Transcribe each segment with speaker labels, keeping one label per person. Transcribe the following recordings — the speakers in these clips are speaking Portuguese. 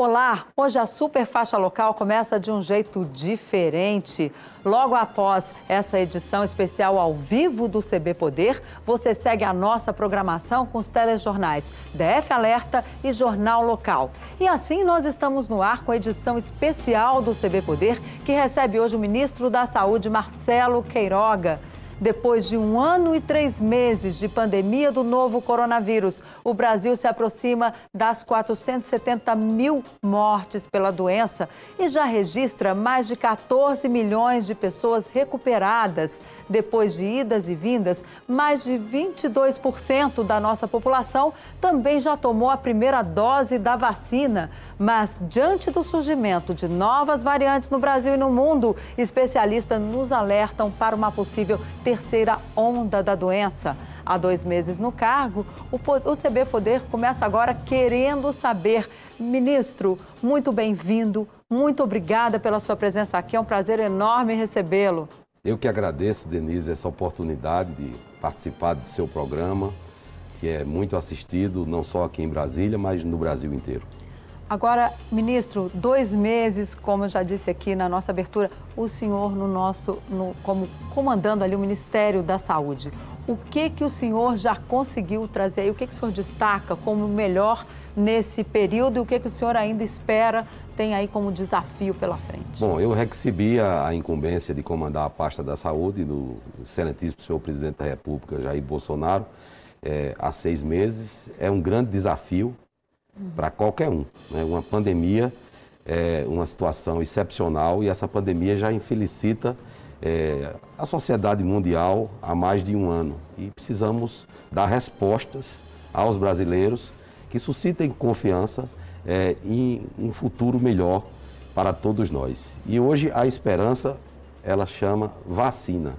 Speaker 1: Olá, hoje a super faixa local começa de um jeito diferente. Logo após essa edição especial ao vivo do CB Poder, você segue a nossa programação com os telejornais DF Alerta e Jornal Local. E assim nós estamos no ar com a edição especial do CB Poder, que recebe hoje o ministro da Saúde, Marcelo Queiroga. Depois de um ano e três meses de pandemia do novo coronavírus, o Brasil se aproxima das 470 mil mortes pela doença e já registra mais de 14 milhões de pessoas recuperadas. Depois de idas e vindas, mais de 22% da nossa população também já tomou a primeira dose da vacina. Mas, diante do surgimento de novas variantes no Brasil e no mundo, especialistas nos alertam para uma possível terceira onda da doença. Há dois meses no cargo, o CB Poder começa agora querendo saber. Ministro, muito bem-vindo, muito obrigada pela sua presença aqui, é um prazer enorme recebê-lo.
Speaker 2: Eu que agradeço, Denise, essa oportunidade de participar do seu programa, que é muito assistido, não só aqui em Brasília, mas no Brasil inteiro.
Speaker 1: Agora, ministro, dois meses, como eu já disse aqui na nossa abertura, o senhor no nosso, no, como comandando ali o Ministério da Saúde. O que que o senhor já conseguiu trazer aí? O que que o senhor destaca como melhor nesse período e o que que o senhor ainda espera tem aí como desafio pela frente?
Speaker 2: Bom, eu recebi a, incumbência de comandar a pasta da saúde do excelentíssimo senhor presidente da República, Jair Bolsonaro, é, há seis meses. É um grande desafio para qualquer um. Né? Uma pandemia é uma situação excepcional e essa pandemia já infelicita é, a sociedade mundial há mais de um ano. E precisamos dar respostas aos brasileiros que suscitem confiança é, em um futuro melhor para todos nós. E hoje a esperança, ela chama vacina.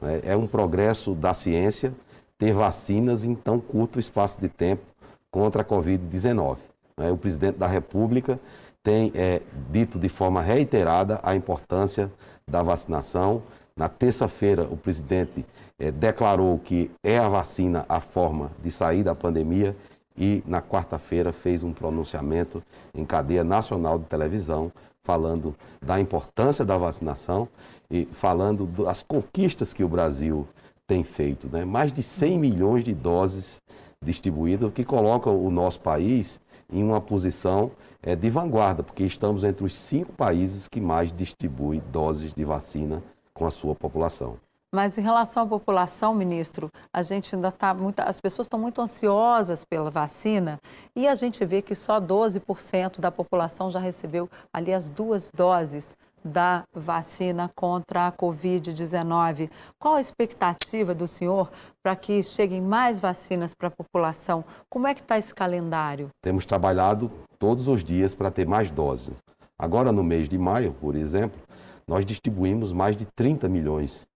Speaker 2: Né? É um progresso da ciência ter vacinas em tão curto espaço de tempo contra a Covid-19. Né? O presidente da República tem é, dito de forma reiterada a importância da vacinação. Na terça-feira, o presidente é, declarou que é a vacina a forma de sair da pandemia e, na quarta-feira, fez um pronunciamento em cadeia nacional de televisão falando da importância da vacinação e falando das conquistas que o Brasil tem feito. Né? Mais de 100 milhões de doses distribuídas, o que coloca o nosso país em uma posição é, de vanguarda, porque estamos entre os cinco países que mais distribuem doses de vacina com a sua população.
Speaker 1: Mas em relação à população, ministro, a gente ainda está muito. As pessoas estão muito ansiosas pela vacina e a gente vê que só 12% da população já recebeu ali as duas doses da vacina contra a Covid-19. Qual a expectativa do senhor para que cheguem mais vacinas para a população? Como é que está esse calendário?
Speaker 2: Temos trabalhado todos os dias para ter mais doses. Agora, no mês de maio, por exemplo, nós distribuímos mais de 30 milhões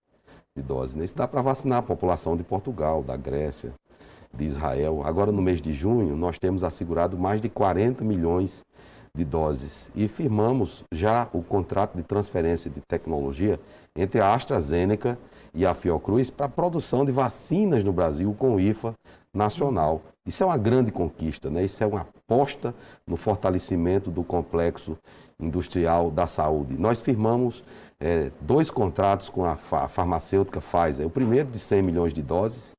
Speaker 2: de doses. Isso dá para vacinar a população de Portugal, da Grécia, de Israel. Agora, no mês de junho, nós temos assegurado mais de 40 milhões de doses e firmamos já o contrato de transferência de tecnologia entre a AstraZeneca a Fiocruz para a produção de vacinas no Brasil com o IFA nacional. Isso é uma grande conquista, né? isso é uma aposta no fortalecimento do complexo industrial da saúde. Nós firmamos é, dois contratos com a, a farmacêutica Pfizer, o primeiro de 100 milhões de doses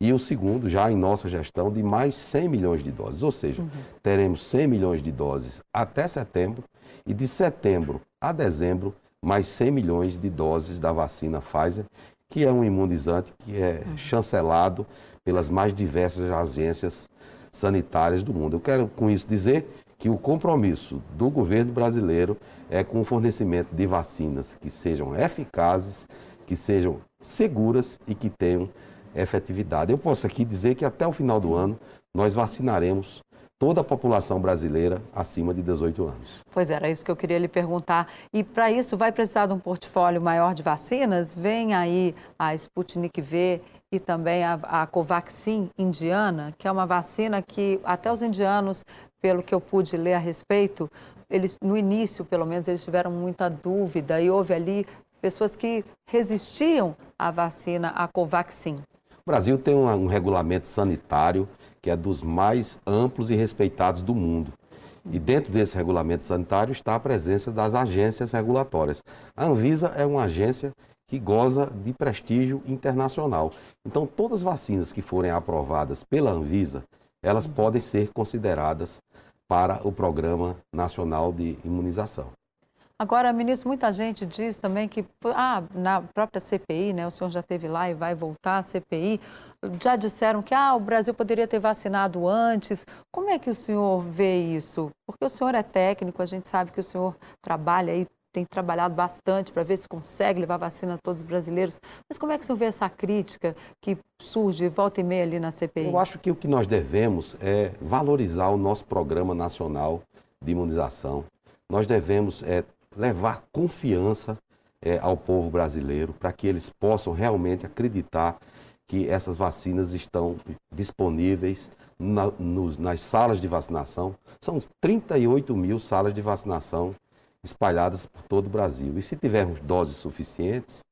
Speaker 2: e o segundo, já em nossa gestão, de mais 100 milhões de doses. Ou seja, uhum. teremos 100 milhões de doses até setembro e de setembro a dezembro, mais 100 milhões de doses da vacina Pfizer, que é um imunizante que é chancelado pelas mais diversas agências sanitárias do mundo. Eu quero com isso dizer que o compromisso do governo brasileiro é com o fornecimento de vacinas que sejam eficazes, que sejam seguras e que tenham efetividade. Eu posso aqui dizer que até o final do ano nós vacinaremos toda a população brasileira acima de 18 anos.
Speaker 1: Pois era isso que eu queria lhe perguntar. E para isso vai precisar de um portfólio maior de vacinas? Vem aí a Sputnik V e também a, a Covaxin indiana, que é uma vacina que até os indianos, pelo que eu pude ler a respeito, eles no início, pelo menos, eles tiveram muita dúvida e houve ali pessoas que resistiam à vacina, à Covaxin.
Speaker 2: O Brasil tem um, um regulamento sanitário que é dos mais amplos e respeitados do mundo. E dentro desse regulamento sanitário está a presença das agências regulatórias. A Anvisa é uma agência que goza de prestígio internacional. Então, todas as vacinas que forem aprovadas pela Anvisa, elas podem ser consideradas para o Programa Nacional de Imunização.
Speaker 1: Agora, ministro, muita gente diz também que ah, na própria CPI, né, o senhor já esteve lá e vai voltar à CPI, já disseram que ah, o Brasil poderia ter vacinado antes. Como é que o senhor vê isso? Porque o senhor é técnico, a gente sabe que o senhor trabalha aí, tem trabalhado bastante para ver se consegue levar vacina a todos os brasileiros. Mas como é que o senhor vê essa crítica que surge volta e meia ali na CPI?
Speaker 2: Eu acho que o que nós devemos é valorizar o nosso programa nacional de imunização. Nós devemos é, levar confiança é, ao povo brasileiro para que eles possam realmente acreditar que essas vacinas estão disponíveis na, nos, nas salas de vacinação. São 38 mil salas de vacinação espalhadas por todo o Brasil. E se tivermos doses suficientes,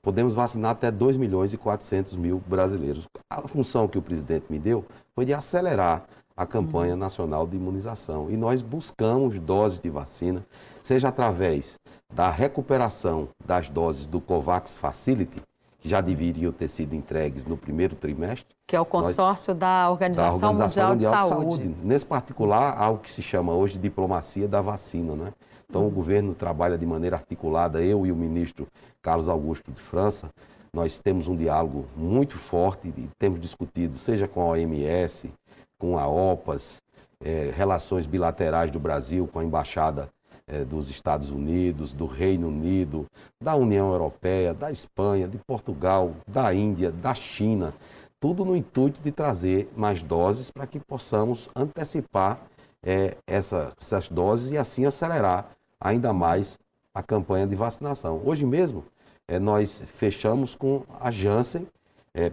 Speaker 2: podemos vacinar até 2 milhões e 400 mil brasileiros. A função que o presidente me deu foi de acelerar a campanha nacional de imunização. E nós buscamos doses de vacina, seja através da recuperação das doses do COVAX Facility, que já deveriam ter sido entregues no primeiro trimestre.
Speaker 1: Que é o consórcio nós, da, Organização da Organização, Mundial, Mundial de, Saúde. de, Saúde.
Speaker 2: Nesse particular, algo que se chama hoje de diplomacia da vacina. Né? Então, uhum. o governo trabalha de maneira articulada, eu e o ministro Carlos Augusto de França, nós temos um diálogo muito forte e temos discutido, seja com a OMS, com a OPAS, é, relações bilaterais do Brasil com a Embaixada é, dos Estados Unidos, do Reino Unido, da União Europeia, da Espanha, de Portugal, da Índia, da China, tudo no intuito de trazer mais doses para que possamos antecipar é, essa, essas doses e assim acelerar ainda mais a campanha de vacinação. Hoje mesmo, é, nós fechamos com a Janssen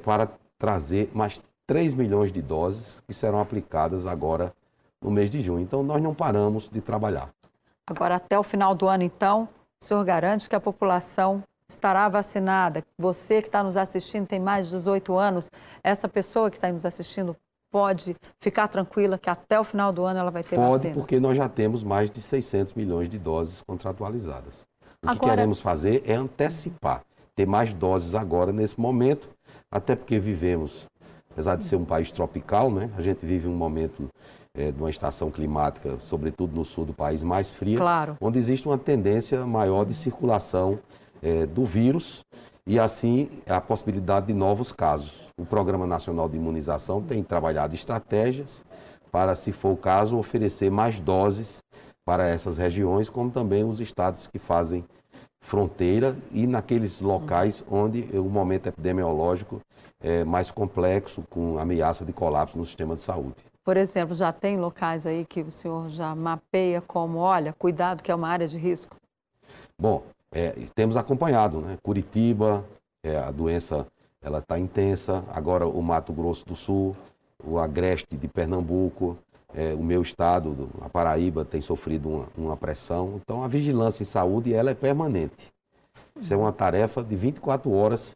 Speaker 2: para trazer mais 3 milhões de doses que serão aplicadas agora no mês de junho. Então, nós não paramos de trabalhar.
Speaker 1: Agora, até o final do ano, então, o senhor garante que a população estará vacinada? Você que está nos assistindo tem mais de 18 anos, essa pessoa que está nos assistindo pode ficar tranquila que até o final do ano ela vai ter
Speaker 2: pode,
Speaker 1: vacina?
Speaker 2: Pode, porque nós já temos mais de 600 milhões de doses contratualizadas. O agora... que queremos fazer é antecipar, ter mais doses agora, nesse momento, até porque vivemos apesar de ser um país tropical, né? A gente vive um momento é, de uma estação climática, sobretudo no sul do país, mais fria,
Speaker 1: claro.
Speaker 2: onde existe uma tendência maior de circulação é, do vírus e, assim, a possibilidade de novos casos. O Programa Nacional de Imunização tem trabalhado estratégias para, se for o caso, oferecer mais doses para essas regiões, como também os estados que fazem fronteira e naqueles locais onde o momento epidemiológico é mais complexo, com ameaça de colapso no sistema de saúde.
Speaker 1: Por exemplo, já tem locais aí que o senhor já mapeia como, olha, cuidado que é uma área de risco?
Speaker 2: Bom, é, temos acompanhado, né? Curitiba, é, a doença ela está intensa, agora o Mato Grosso do Sul, o Agreste de Pernambuco, é, o meu estado, a Paraíba, tem sofrido uma, uma, pressão. Então, a vigilância em saúde ela é permanente. Isso é uma tarefa de 24 horas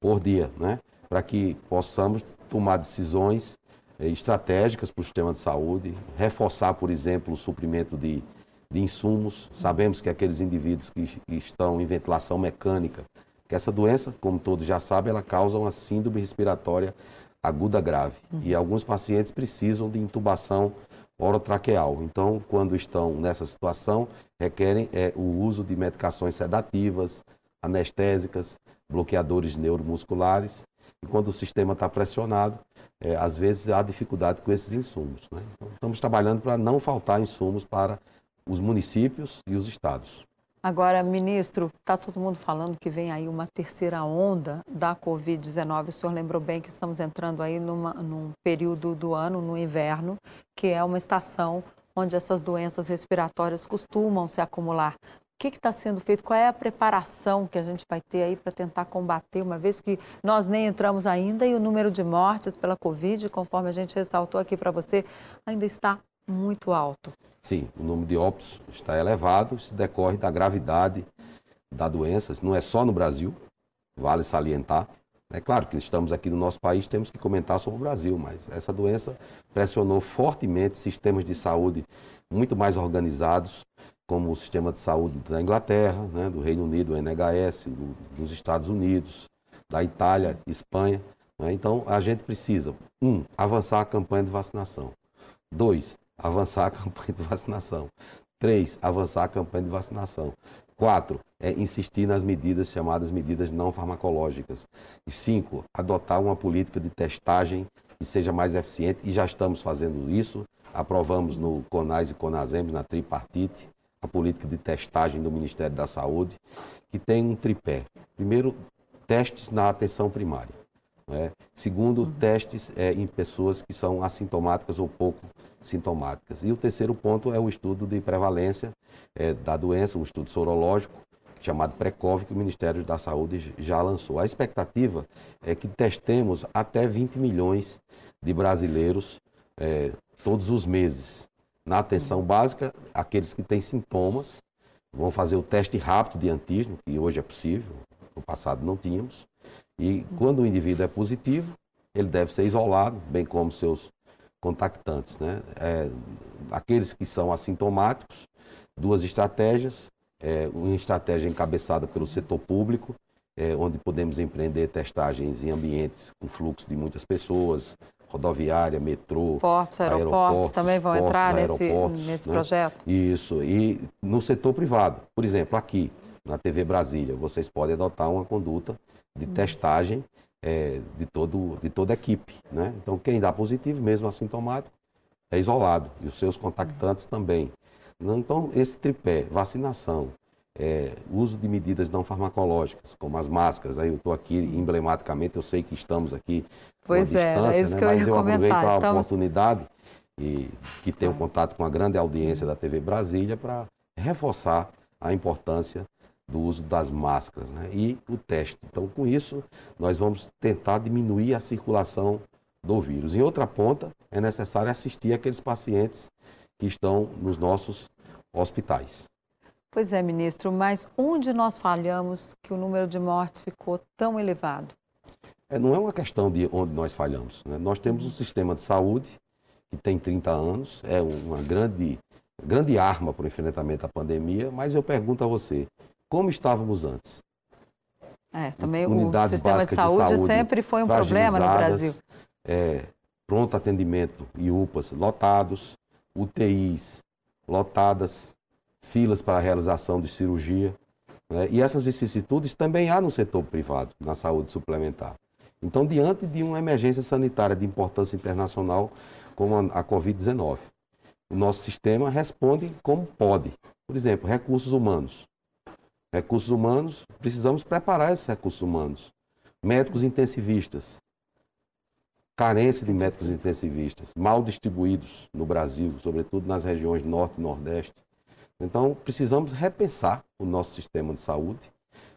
Speaker 2: por dia, né? para que possamos tomar decisões estratégicas para o sistema de saúde, reforçar, por exemplo, o suprimento de, de insumos. Sabemos que aqueles indivíduos que, que estão em ventilação mecânica, que essa doença, como todos já sabem, ela causa uma síndrome respiratória aguda grave. Uhum. E alguns pacientes precisam de intubação orotraqueal. Então, quando estão nessa situação, requerem é, o uso de medicações sedativas, anestésicas, bloqueadores neuromusculares. E quando o sistema está pressionado, é, às vezes há dificuldade com esses insumos. Né? Então, estamos trabalhando para não faltar insumos para os municípios e os estados.
Speaker 1: Agora, ministro, está todo mundo falando que vem aí uma terceira onda da Covid-19. O senhor lembrou bem que estamos entrando aí numa, num período do ano, no inverno, que é uma estação onde essas doenças respiratórias costumam se acumular. Que está sendo feito? Qual é a preparação que a gente vai ter aí para tentar combater, uma vez que nós nem entramos ainda e o número de mortes pela Covid, conforme a gente ressaltou aqui para você, ainda está muito alto.
Speaker 2: Sim, o número de óbitos está elevado, isso decorre da gravidade da doença, não é só no Brasil, vale salientar. É claro que estamos aqui no nosso país, temos que comentar sobre o Brasil, mas essa doença pressionou fortemente sistemas de saúde muito mais organizados, como o sistema de saúde da Inglaterra, né, do Reino Unido, o NHS, do, dos Estados Unidos, da Itália, Espanha. Né? Então, a gente precisa, um, avançar a campanha de vacinação. Dois, avançar a campanha de vacinação. Três, avançar a campanha de vacinação. Quatro, é insistir nas medidas chamadas medidas não farmacológicas. E cinco, adotar uma política de testagem que seja mais eficiente, e já estamos fazendo isso. Aprovamos no CONAS e CONASEMS, na tripartite, a política de testagem do Ministério da Saúde, que tem um tripé. Primeiro, testes na atenção primária. É? Segundo, uhum. testes é, em pessoas que são assintomáticas ou pouco sintomáticas. E o terceiro ponto é o estudo de prevalência é, da doença, um estudo sorológico, chamado Precov, que o Ministério da Saúde já lançou. A expectativa é que testemos até 20 milhões de brasileiros é, todos os meses. Na atenção básica, aqueles que têm sintomas vão fazer o teste rápido de antígeno, que hoje é possível, no passado não tínhamos. E quando o indivíduo é positivo, ele deve ser isolado, bem como seus contactantes. Né? É, aqueles que são assintomáticos, duas estratégias é, uma estratégia encabeçada pelo setor público, é, onde podemos empreender testagens em ambientes com fluxo de muitas pessoas, rodoviária, metrô,
Speaker 1: portos, aeroportos, aeroportos também vão portos, entrar nesse, nesse né? projeto?
Speaker 2: Isso, e no setor privado, por exemplo, aqui na TV Brasília, vocês podem adotar uma conduta de hum. testagem é, de, todo, de toda a equipe. Né? Então, quem dá positivo, mesmo assintomático, é isolado, e os seus contactantes hum. também. Então, esse tripé, vacinação, é, uso de medidas não farmacológicas, como as máscaras, aí eu estou aqui emblematicamente, eu sei que estamos aqui
Speaker 1: pois é, distância, é isso né? que eu mas eu
Speaker 2: aproveito
Speaker 1: a
Speaker 2: estamos... oportunidade e que tenho contato com a grande audiência da TV Brasília para reforçar a importância do uso das máscaras né? e o teste. Então, com isso, nós vamos tentar diminuir a circulação do vírus. Em outra ponta, é necessário assistir aqueles pacientes que estão nos nossos hospitais.
Speaker 1: Pois é, ministro, mas onde nós falhamos que o número de mortes ficou tão elevado?
Speaker 2: É, não é uma questão de onde nós falhamos. Né? Nós temos um sistema de saúde que tem 30 anos, é uma grande, grande arma para o enfrentamento da pandemia, mas eu pergunto a você, como estávamos antes?
Speaker 1: É, também Unidades o sistema de saúde, de saúde, sempre foi um problema no Brasil.
Speaker 2: É, pronto atendimento e UPAs lotados, UTIs lotadas, filas para a realização de cirurgia. Né? E essas vicissitudes também há no setor privado, na saúde suplementar. Então, diante de uma emergência sanitária de importância internacional como a, a Covid-19, o nosso sistema responde como pode. Por exemplo, recursos humanos. Recursos humanos, precisamos preparar esses recursos humanos. Médicos intensivistas, carência de médicos intensivistas, mal distribuídos no Brasil, sobretudo nas regiões norte e nordeste. Então, precisamos repensar o nosso sistema de saúde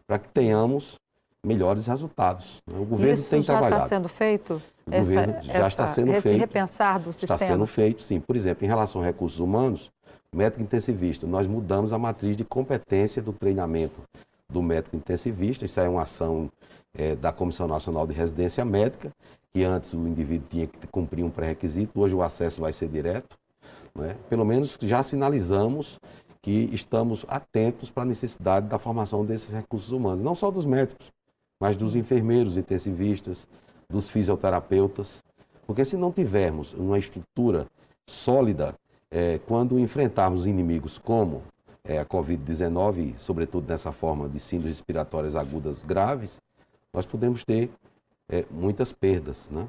Speaker 2: para que tenhamos melhores resultados. Né? O governo
Speaker 1: Isso
Speaker 2: tem
Speaker 1: já
Speaker 2: trabalhado.
Speaker 1: está sendo feito?
Speaker 2: O essa, governo já essa, está sendo
Speaker 1: esse
Speaker 2: feito.
Speaker 1: repensar do sistema?
Speaker 2: Está sendo feito, sim. Por exemplo, em relação a recursos humanos, médico intensivista, nós mudamos a matriz de competência do treinamento do médico intensivista. Isso é uma ação é, da Comissão Nacional de Residência Médica, que antes o indivíduo tinha que cumprir um pré-requisito, hoje o acesso vai ser direto. Né? Pelo menos já sinalizamos que estamos atentos para a necessidade da formação desses recursos humanos, não só dos médicos, mas dos enfermeiros intensivistas, dos fisioterapeutas, porque se não tivermos uma estrutura sólida, é, quando enfrentarmos inimigos como é, a Covid-19, sobretudo nessa forma de síndromes respiratórias agudas graves, nós podemos ter é, muitas perdas. Né?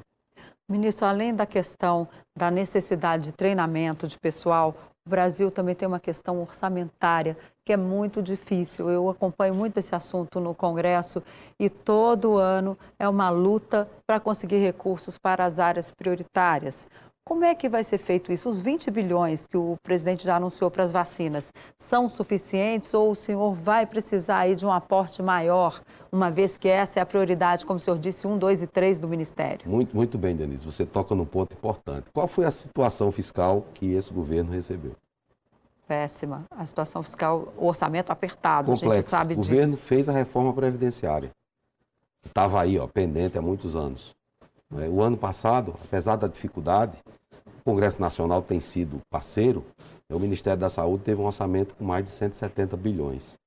Speaker 1: Ministro, além da questão da necessidade de treinamento de pessoal, o Brasil também tem uma questão orçamentária que é muito difícil. Eu acompanho muito esse assunto no Congresso e todo ano é uma luta para conseguir recursos para as áreas prioritárias. Como é que vai ser feito isso? Os 20 bilhões que o presidente já anunciou para as vacinas são suficientes ou o senhor vai precisar aí de um aporte maior, uma vez que essa é a prioridade, como o senhor disse, um, dois e três do Ministério?
Speaker 2: Muito, muito bem, Denise. Você toca num ponto importante. Qual foi a situação fiscal que esse governo recebeu?
Speaker 1: Péssima. A situação fiscal, o orçamento apertado,
Speaker 2: Complexo. a
Speaker 1: gente sabe
Speaker 2: disso.
Speaker 1: O
Speaker 2: governo fez a reforma previdenciária. Estava aí, ó, pendente há muitos anos. O ano passado, apesar da dificuldade, o Congresso Nacional tem sido parceiro, o Ministério da Saúde teve um orçamento com mais de 170 bilhões.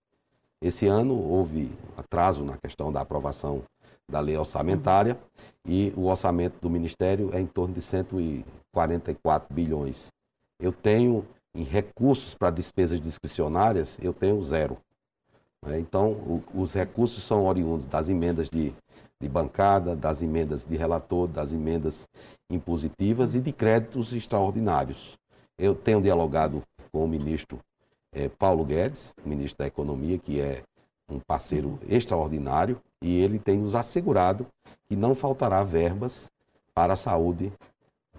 Speaker 2: Esse ano houve atraso na questão da aprovação da lei orçamentária e o orçamento do Ministério é em torno de 144 bilhões. Eu tenho, em recursos para despesas discricionárias, eu tenho zero. Né? Então, os recursos são oriundos das emendas de, de bancada, das emendas de relator, das emendas impositivas e de créditos extraordinários. Eu tenho dialogado com o ministro eh, Paulo Guedes, ministro da Economia, que é um parceiro extraordinário, e ele tem nos assegurado que não faltará verbas para a saúde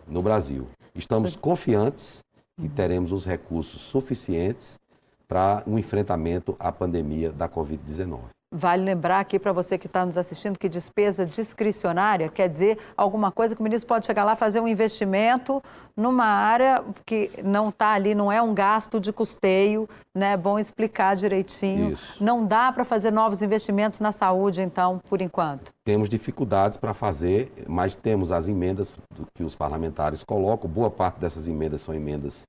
Speaker 2: no Brasil. Estamos confiantes que teremos os recursos suficientes para o um enfrentamento à pandemia da Covid-19.
Speaker 1: Vale lembrar aqui para você que está nos assistindo que despesa discricionária quer dizer alguma coisa que o ministro pode chegar lá fazer um investimento numa área que não está ali, não é um gasto de custeio, né? É bom explicar direitinho. Isso. Não dá para fazer novos investimentos na saúde, então, por enquanto.
Speaker 2: Temos dificuldades para fazer, mas temos as emendas que os parlamentares colocam. Boa parte dessas emendas são emendas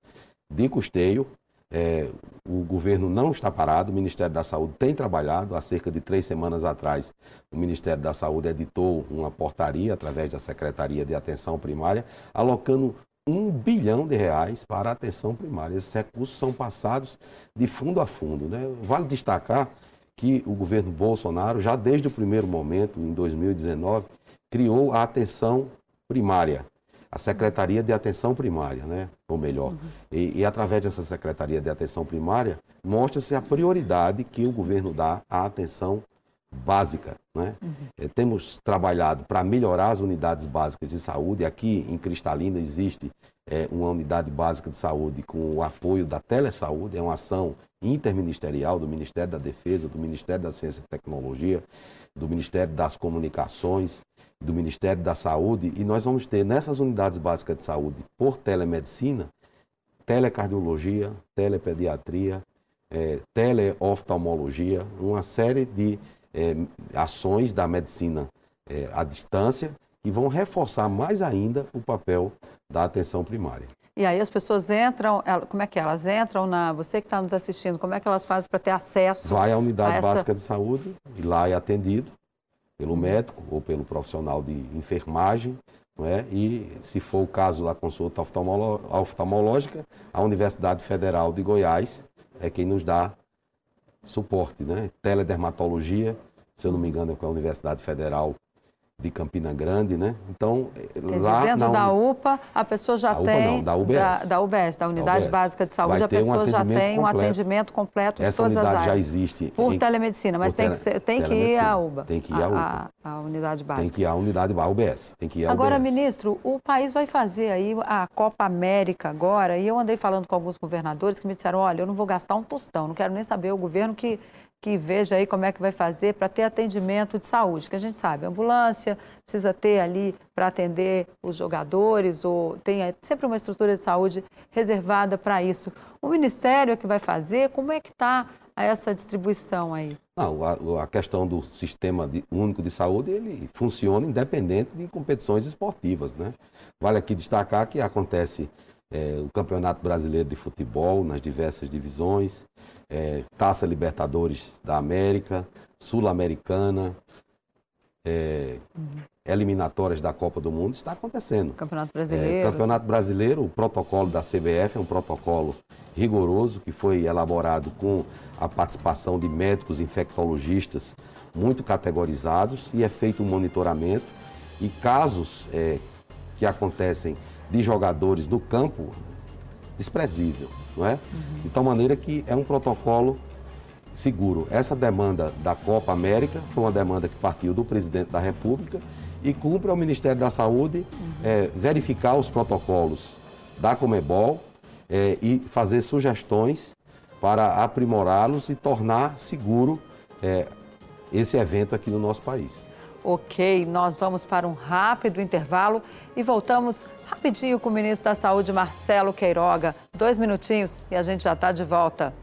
Speaker 2: de custeio é, o governo não está parado, o Ministério da Saúde tem trabalhado. Há cerca de três semanas atrás, o Ministério da Saúde editou uma portaria, através da Secretaria de Atenção Primária, alocando um bilhão de reais para a atenção primária. Esses recursos são passados de fundo a fundo. Né? Vale destacar que o governo Bolsonaro, já desde o primeiro momento, em 2019, criou a atenção primária a Secretaria de Atenção Primária, né? ou melhor. Uhum. E, e, através dessa Secretaria de Atenção Primária, mostra-se a prioridade que o governo dá à atenção básica. Né? Uhum. É, temos trabalhado para melhorar as unidades básicas de saúde. Aqui em Cristalina existe é, uma unidade básica de saúde com o apoio da Telesaúde, é uma ação interministerial do Ministério da Defesa, do Ministério da Ciência e Tecnologia, do Ministério das Comunicações, do Ministério da Saúde, e nós vamos ter nessas unidades básicas de saúde, por telemedicina, telecardiologia, telepediatria, é, teleoftalmologia, uma série de é, ações da medicina é, à distância que vão reforçar mais ainda o papel da atenção primária.
Speaker 1: E aí as pessoas entram, como é que é? elas entram na. Você que está nos assistindo, como é que elas fazem para ter acesso?
Speaker 2: Vai à unidade essa... básica de saúde e lá é atendido pelo médico ou pelo profissional de enfermagem, não é? e se for o caso da consulta oftalmológica, a Universidade Federal de Goiás é quem nos dá suporte, né? Teledermatologia, se eu não me engano, é com a Universidade Federal de Campina Grande, né?
Speaker 1: Então, Entendi. lá dentro na da UPA, a pessoa já da tem
Speaker 2: UPA, não, da UBS,
Speaker 1: da, da UBS, da Unidade da UBS. Básica de Saúde, a pessoa um já tem um atendimento completo
Speaker 2: Essa
Speaker 1: de todas
Speaker 2: unidade
Speaker 1: as áreas.
Speaker 2: já existe
Speaker 1: por em, telemedicina, mas por tem, que, ser, tem que ir à UBA.
Speaker 2: Tem que ir à UBA. A,
Speaker 1: a, a unidade básica.
Speaker 2: Tem que ir à unidade à UBS, tem que ir à
Speaker 1: Agora,
Speaker 2: UBS.
Speaker 1: ministro, o país vai fazer aí a Copa América agora, e eu andei falando com alguns governadores que me disseram, olha, eu não vou gastar um tostão, não quero nem saber o governo que que veja aí como é que vai fazer para ter atendimento de saúde, que a gente sabe, ambulância precisa ter ali para atender os jogadores, ou tem sempre uma estrutura de saúde reservada para isso. O Ministério é que vai fazer, como é que está essa distribuição aí?
Speaker 2: Não, a, a questão do sistema de, único de saúde, ele funciona independente de competições esportivas, né? Vale aqui destacar que acontece é, o Campeonato Brasileiro de Futebol nas diversas divisões, é, Taça Libertadores da América, Sul-Americana, é, uhum. eliminatórias da Copa do Mundo, está acontecendo.
Speaker 1: Campeonato Brasileiro.
Speaker 2: É, Campeonato Brasileiro, o protocolo da CBF é um protocolo rigoroso que foi elaborado com a participação de médicos infectologistas muito categorizados e é feito um monitoramento e casos é, que acontecem de jogadores no campo desprezível, não é? Uhum. De tal maneira que é um protocolo seguro. Essa demanda da Copa América foi uma demanda que partiu do presidente da República e cumpre ao Ministério da Saúde uhum. é, verificar os protocolos da Comebol é, e fazer sugestões para aprimorá-los e tornar seguro é, esse evento aqui no nosso país.
Speaker 1: Ok, nós vamos para um rápido intervalo e voltamos rapidinho com o ministro da Saúde, Marcelo Queiroga. Dois minutinhos e a gente já está de volta.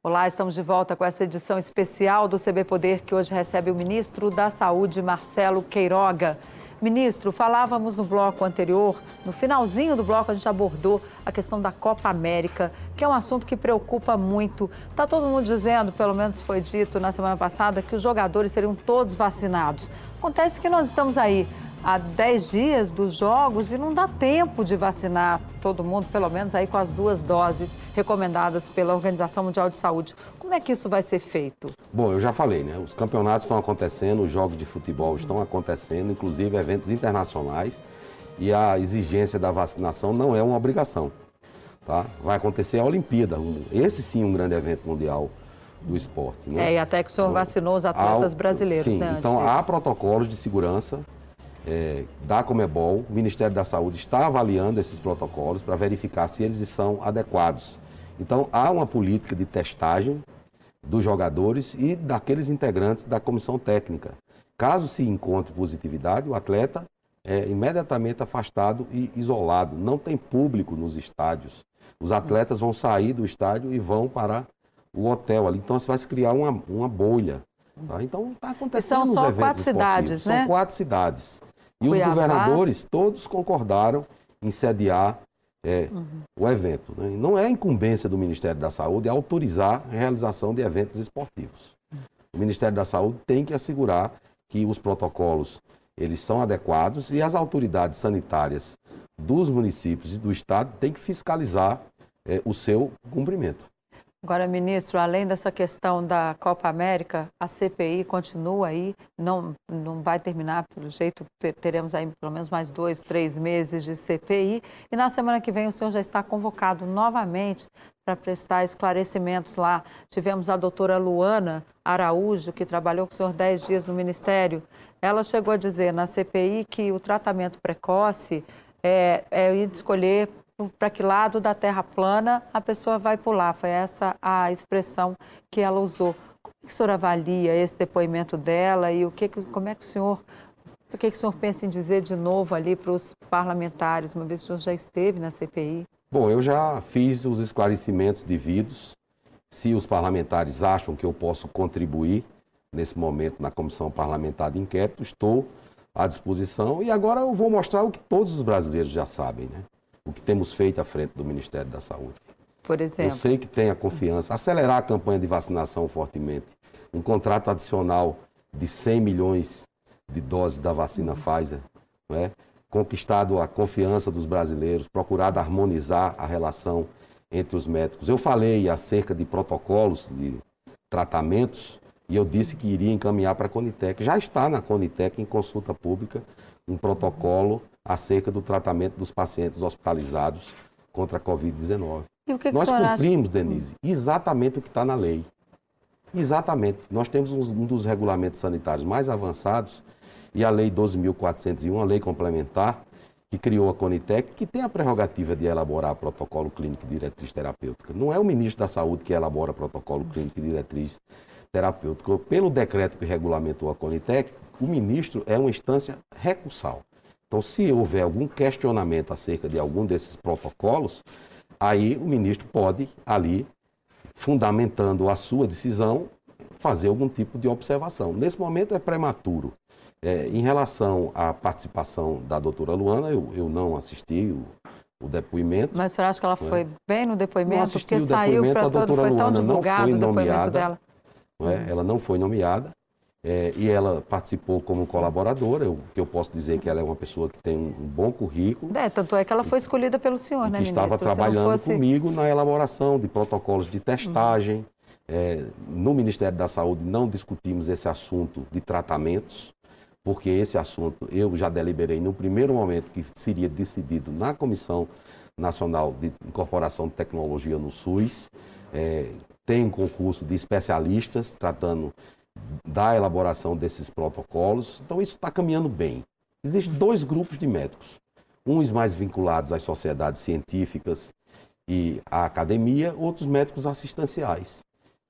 Speaker 1: Olá, estamos de volta com essa edição especial do CB Poder, que hoje recebe o ministro da Saúde, Marcelo Queiroga. Ministro, falávamos no bloco anterior, no finalzinho do bloco a gente abordou a questão da Copa América, que é um assunto que preocupa muito. Está todo mundo dizendo, pelo menos foi dito na semana passada, que os jogadores seriam todos vacinados. Acontece que nós estamos aí há 10 dias dos jogos e não dá tempo de vacinar todo mundo, pelo menos aí com as duas doses recomendadas pela Organização Mundial de Saúde. Como é que isso vai ser feito?
Speaker 2: Bom, eu já falei, né? Os campeonatos estão acontecendo, os jogos de futebol estão acontecendo, inclusive eventos internacionais, e a exigência da vacinação não é uma obrigação. Tá? Vai acontecer a Olimpíada, esse sim um grande evento mundial do esporte. Né?
Speaker 1: É, e até que o senhor vacinou os atletas brasileiros,
Speaker 2: sim,
Speaker 1: né?
Speaker 2: Então há protocolos de segurança é, da Comebol, o Ministério da Saúde está avaliando esses protocolos para verificar se eles são adequados. Então, há uma política de testagem dos jogadores e daqueles integrantes da comissão técnica. Caso se encontre positividade, o atleta é imediatamente afastado e isolado. Não tem público nos estádios. Os atletas vão sair do estádio e vão para o hotel ali. Então, você vai se criar uma, uma bolha. Tá? Então, está acontecendo
Speaker 1: e são só quatro cidades,
Speaker 2: né? São quatro cidades. E Cuiabá. os governadores todos concordaram em sediar é, uhum. o evento. Né? Não é incumbência do Ministério da Saúde autorizar a realização de eventos esportivos. O Ministério da Saúde tem que assegurar que os protocolos eles são adequados e as autoridades sanitárias dos municípios e do estado têm que fiscalizar é, o seu cumprimento.
Speaker 1: Agora, ministro, além dessa questão da Copa América, a CPI continua aí, não, não vai terminar, pelo jeito, teremos aí pelo menos mais dois, três meses de CPI. E na semana que vem o senhor já está convocado novamente para prestar esclarecimentos lá. Tivemos a doutora Luana Araújo, que trabalhou com o senhor dez dias no Ministério. Ela chegou a dizer na CPI que o tratamento precoce é, é escolher para que lado da terra plana a pessoa vai pular. Foi essa a expressão que ela usou. Como é que o senhor avalia esse depoimento dela e o que, como é que o senhor, o que, que o senhor pensa em dizer de novo ali para os parlamentares, uma vez que o senhor já esteve na CPI?
Speaker 2: Bom, eu já fiz os esclarecimentos devidos. Se os parlamentares acham que eu posso contribuir nesse momento na comissão parlamentar de inquérito, estou à disposição. E agora eu vou mostrar o que todos os brasileiros já sabem, né? O que temos feito à frente do Ministério da Saúde.
Speaker 1: Por exemplo?
Speaker 2: Eu sei que tem a confiança. Acelerar a campanha de vacinação fortemente. Um contrato adicional de 100 milhões de doses da vacina Pfizer. É? Conquistado a confiança dos brasileiros, procurado harmonizar a relação entre os médicos. Eu falei acerca de protocolos de tratamentos e eu disse que iria encaminhar para a Conitec. Já está na Conitec em consulta pública um protocolo acerca do tratamento dos pacientes hospitalizados contra a Covid-19. Nós cumprimos, acha? Denise, exatamente o que está na lei. Exatamente. Nós temos um dos regulamentos sanitários mais avançados e a Lei 12.401, a lei complementar, que criou a Conitec, que tem a prerrogativa de elaborar protocolo clínico e diretriz terapêutica. Não é o ministro da Saúde que elabora protocolo clínico e diretriz terapêutica. Pelo decreto que regulamentou a Conitec, o ministro é uma instância recursal. Então, se houver algum questionamento acerca de algum desses protocolos, aí o ministro pode, ali, fundamentando a sua decisão, fazer algum tipo de observação. Nesse momento é prematuro. É, em relação à participação da doutora Luana, eu, eu não assisti o, o depoimento.
Speaker 1: Mas você acha que ela
Speaker 2: né?
Speaker 1: foi bem no depoimento?
Speaker 2: Não assisti Porque o saiu para todo, foi tão divulgado não foi nomeada, o depoimento dela. Não é? Ela não foi nomeada. É, e ela participou como colaboradora, eu, que eu posso dizer que ela é uma pessoa que tem um, um bom currículo.
Speaker 1: É, tanto é que ela foi escolhida pelo senhor, né,
Speaker 2: que
Speaker 1: ministro?
Speaker 2: estava trabalhando fosse... comigo na elaboração de protocolos de testagem. Uhum. É, no Ministério da Saúde não discutimos esse assunto de tratamentos, porque esse assunto eu já deliberei no primeiro momento que seria decidido na Comissão Nacional de Incorporação de Tecnologia no SUS. É, tem um concurso de especialistas tratando da elaboração desses protocolos. Então, isso está caminhando bem. Existem dois grupos de médicos, uns mais vinculados às sociedades científicas e à academia, outros médicos assistenciais.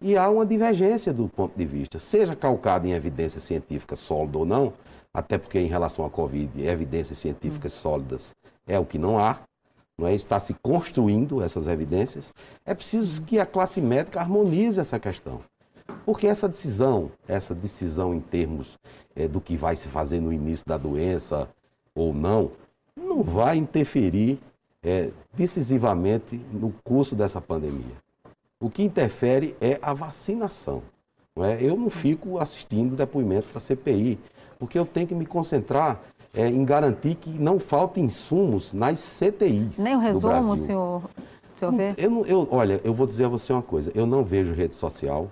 Speaker 2: E há uma divergência do ponto de vista, seja calcado em evidência científica sólida ou não, até porque em relação à Covid, evidências científicas sólidas é o que não há, não é? está se construindo essas evidências, é preciso que a classe médica harmonize essa questão. Porque essa decisão, essa decisão em termos é, do que vai se fazer no início da doença ou não, não vai interferir é, decisivamente no curso dessa pandemia. O que interfere é a vacinação. Não é? Eu não fico assistindo o depoimento da CPI, porque eu tenho que me concentrar é, em garantir que não faltem insumos nas CTIs.
Speaker 1: Nem o resumo, senhor, senhor vê?
Speaker 2: Eu, eu, olha, eu vou dizer a você uma coisa: eu não vejo rede social,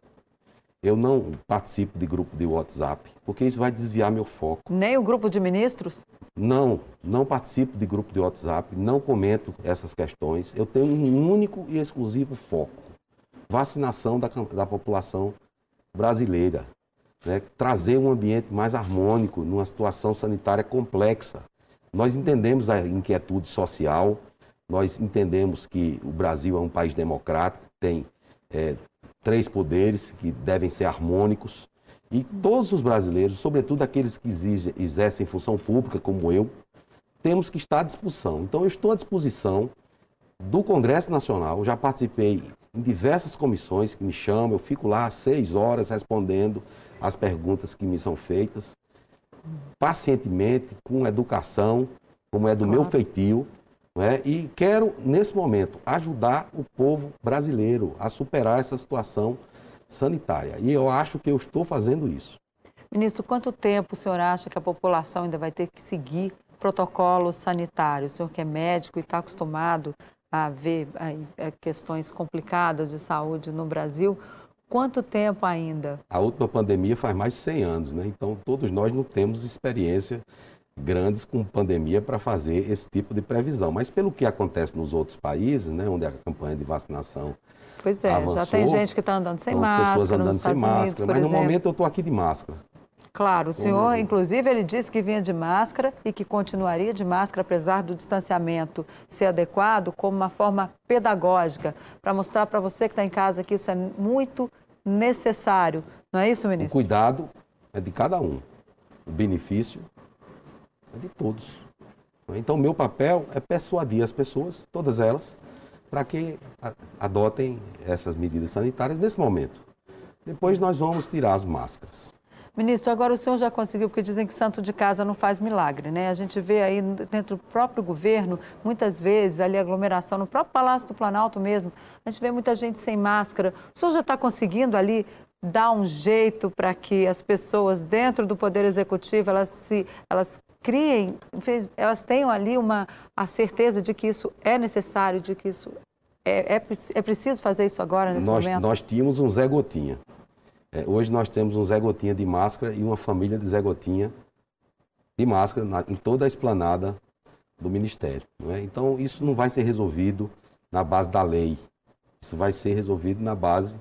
Speaker 2: eu não participo de grupo de WhatsApp, porque isso vai desviar meu foco.
Speaker 1: Nem o grupo de ministros?
Speaker 2: Não, não participo de grupo de WhatsApp, não comento essas questões. Eu tenho um único e exclusivo foco: vacinação da, da população brasileira. Né? Trazer um ambiente mais harmônico numa situação sanitária complexa. Nós entendemos a inquietude social, nós entendemos que o Brasil é um país democrático, tem é, três poderes que devem ser harmônicos. E todos os brasileiros, sobretudo aqueles que exigem, exercem função pública, como eu, temos que estar à disposição. Então, eu estou à disposição do Congresso Nacional, já participei em diversas comissões que me chamam, eu fico lá seis horas respondendo as perguntas que me são feitas, pacientemente, com educação, como é do claro. meu feitio, é? E quero, nesse momento, ajudar o povo brasileiro a superar essa situação sanitária. E eu acho que eu estou fazendo isso.
Speaker 1: Ministro, quanto tempo o senhor acha que a população ainda vai ter que seguir protocolos sanitários? O senhor que é médico e está acostumado a ver a, questões complicadas de saúde no Brasil, quanto tempo ainda?
Speaker 2: A última pandemia faz mais de 100 anos, né? Então todos nós não temos experiência grandes com pandemia para fazer esse tipo de previsão. Mas pelo que acontece nos outros países, né, onde a campanha de vacinação
Speaker 1: Pois é,
Speaker 2: avançou,
Speaker 1: já tem gente que está andando sem máscara,
Speaker 2: pessoas andando sem Estados máscara, Unidos, mas exemplo. no momento eu estou aqui de máscara.
Speaker 1: Claro, o senhor, inclusive, ele disse que vinha de máscara e que continuaria de máscara, apesar do distanciamento ser adequado, como uma forma pedagógica, para mostrar para você que está em casa que isso é muito necessário. Não é isso, ministro?
Speaker 2: O cuidado é de cada um. O benefício é de todos. Então, meu papel é persuadir as pessoas, todas elas, para que adotem essas medidas sanitárias nesse momento. Depois nós vamos tirar as máscaras.
Speaker 1: Ministro, agora o senhor já conseguiu, porque dizem que santo de casa não faz milagre, né? A gente vê aí dentro do próprio governo, muitas vezes, ali aglomeração, no próprio Palácio do Planalto mesmo, a gente vê muita gente sem máscara. O senhor já está conseguindo ali dar um jeito para que as pessoas dentro do Poder Executivo, elas, se, elas criem, elas tenham ali uma, a certeza de que isso é necessário, de que isso é, é, é preciso fazer isso agora, nesse
Speaker 2: nós,
Speaker 1: momento?
Speaker 2: Nós tínhamos um Zé Gotinha. É, hoje nós temos um Zé Gotinha de máscara e uma família de Zé Gotinha de máscara na, em toda a esplanada do Ministério. É? Então, isso não vai ser resolvido na base da lei. Isso vai ser resolvido na base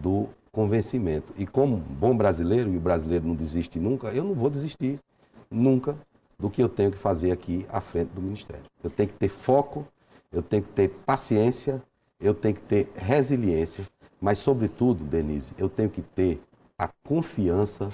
Speaker 2: do convencimento. E como bom brasileiro, e o brasileiro não desiste nunca, eu não vou desistir nunca do que eu tenho que fazer aqui à frente do Ministério. Eu tenho que ter foco, eu tenho que ter paciência, eu tenho que ter resiliência, mas, sobretudo, Denise, eu tenho que ter a confiança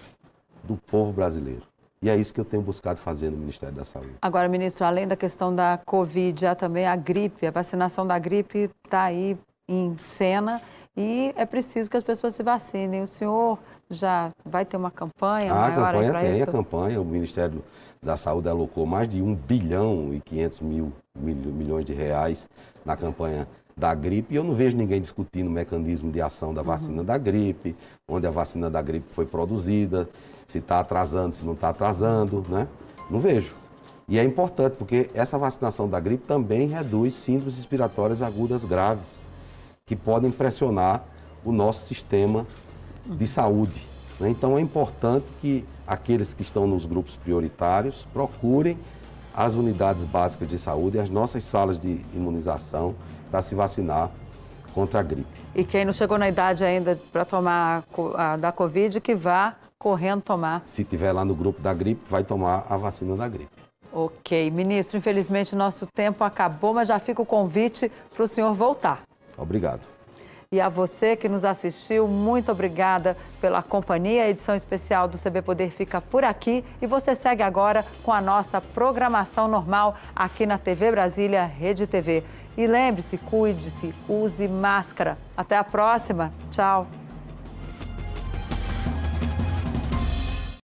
Speaker 2: do povo brasileiro. E é isso que eu tenho buscado fazer no Ministério da Saúde.
Speaker 1: Agora, ministro, além da questão da Covid, há também a gripe. A vacinação da gripe está aí em cena e é preciso que as pessoas se vacinem. O senhor já vai ter uma campanha
Speaker 2: ah, a campanha tem
Speaker 1: isso?
Speaker 2: a campanha. O Ministério da Saúde alocou mais de 1 bilhão e 500 mil, mil milhões de reais na campanha da gripe e eu não vejo ninguém discutindo o mecanismo de ação da uhum. vacina uhum. da gripe, onde a vacina da gripe foi produzida, se está atrasando, se não está atrasando, né? Não vejo. E é importante porque essa vacinação da gripe também reduz síndromes respiratórias agudas graves que podem pressionar o nosso sistema de saúde. Né? Então é importante que aqueles que estão nos grupos prioritários procurem as unidades básicas de saúde as nossas salas de imunização para se vacinar contra a gripe.
Speaker 1: E quem não chegou na idade ainda para tomar a da Covid, que vá correndo tomar.
Speaker 2: Se tiver lá no grupo da gripe, vai tomar a vacina da gripe.
Speaker 1: Ok. Ministro, infelizmente nosso tempo acabou, mas já fica o convite para o senhor voltar.
Speaker 2: Obrigado.
Speaker 1: E a você que nos assistiu, muito obrigada pela companhia. A edição especial do CB Poder fica por aqui e você segue agora com a nossa programação normal aqui na TV Brasília, Rede TV. E lembre-se, cuide-se, use máscara. Até a próxima. Tchau.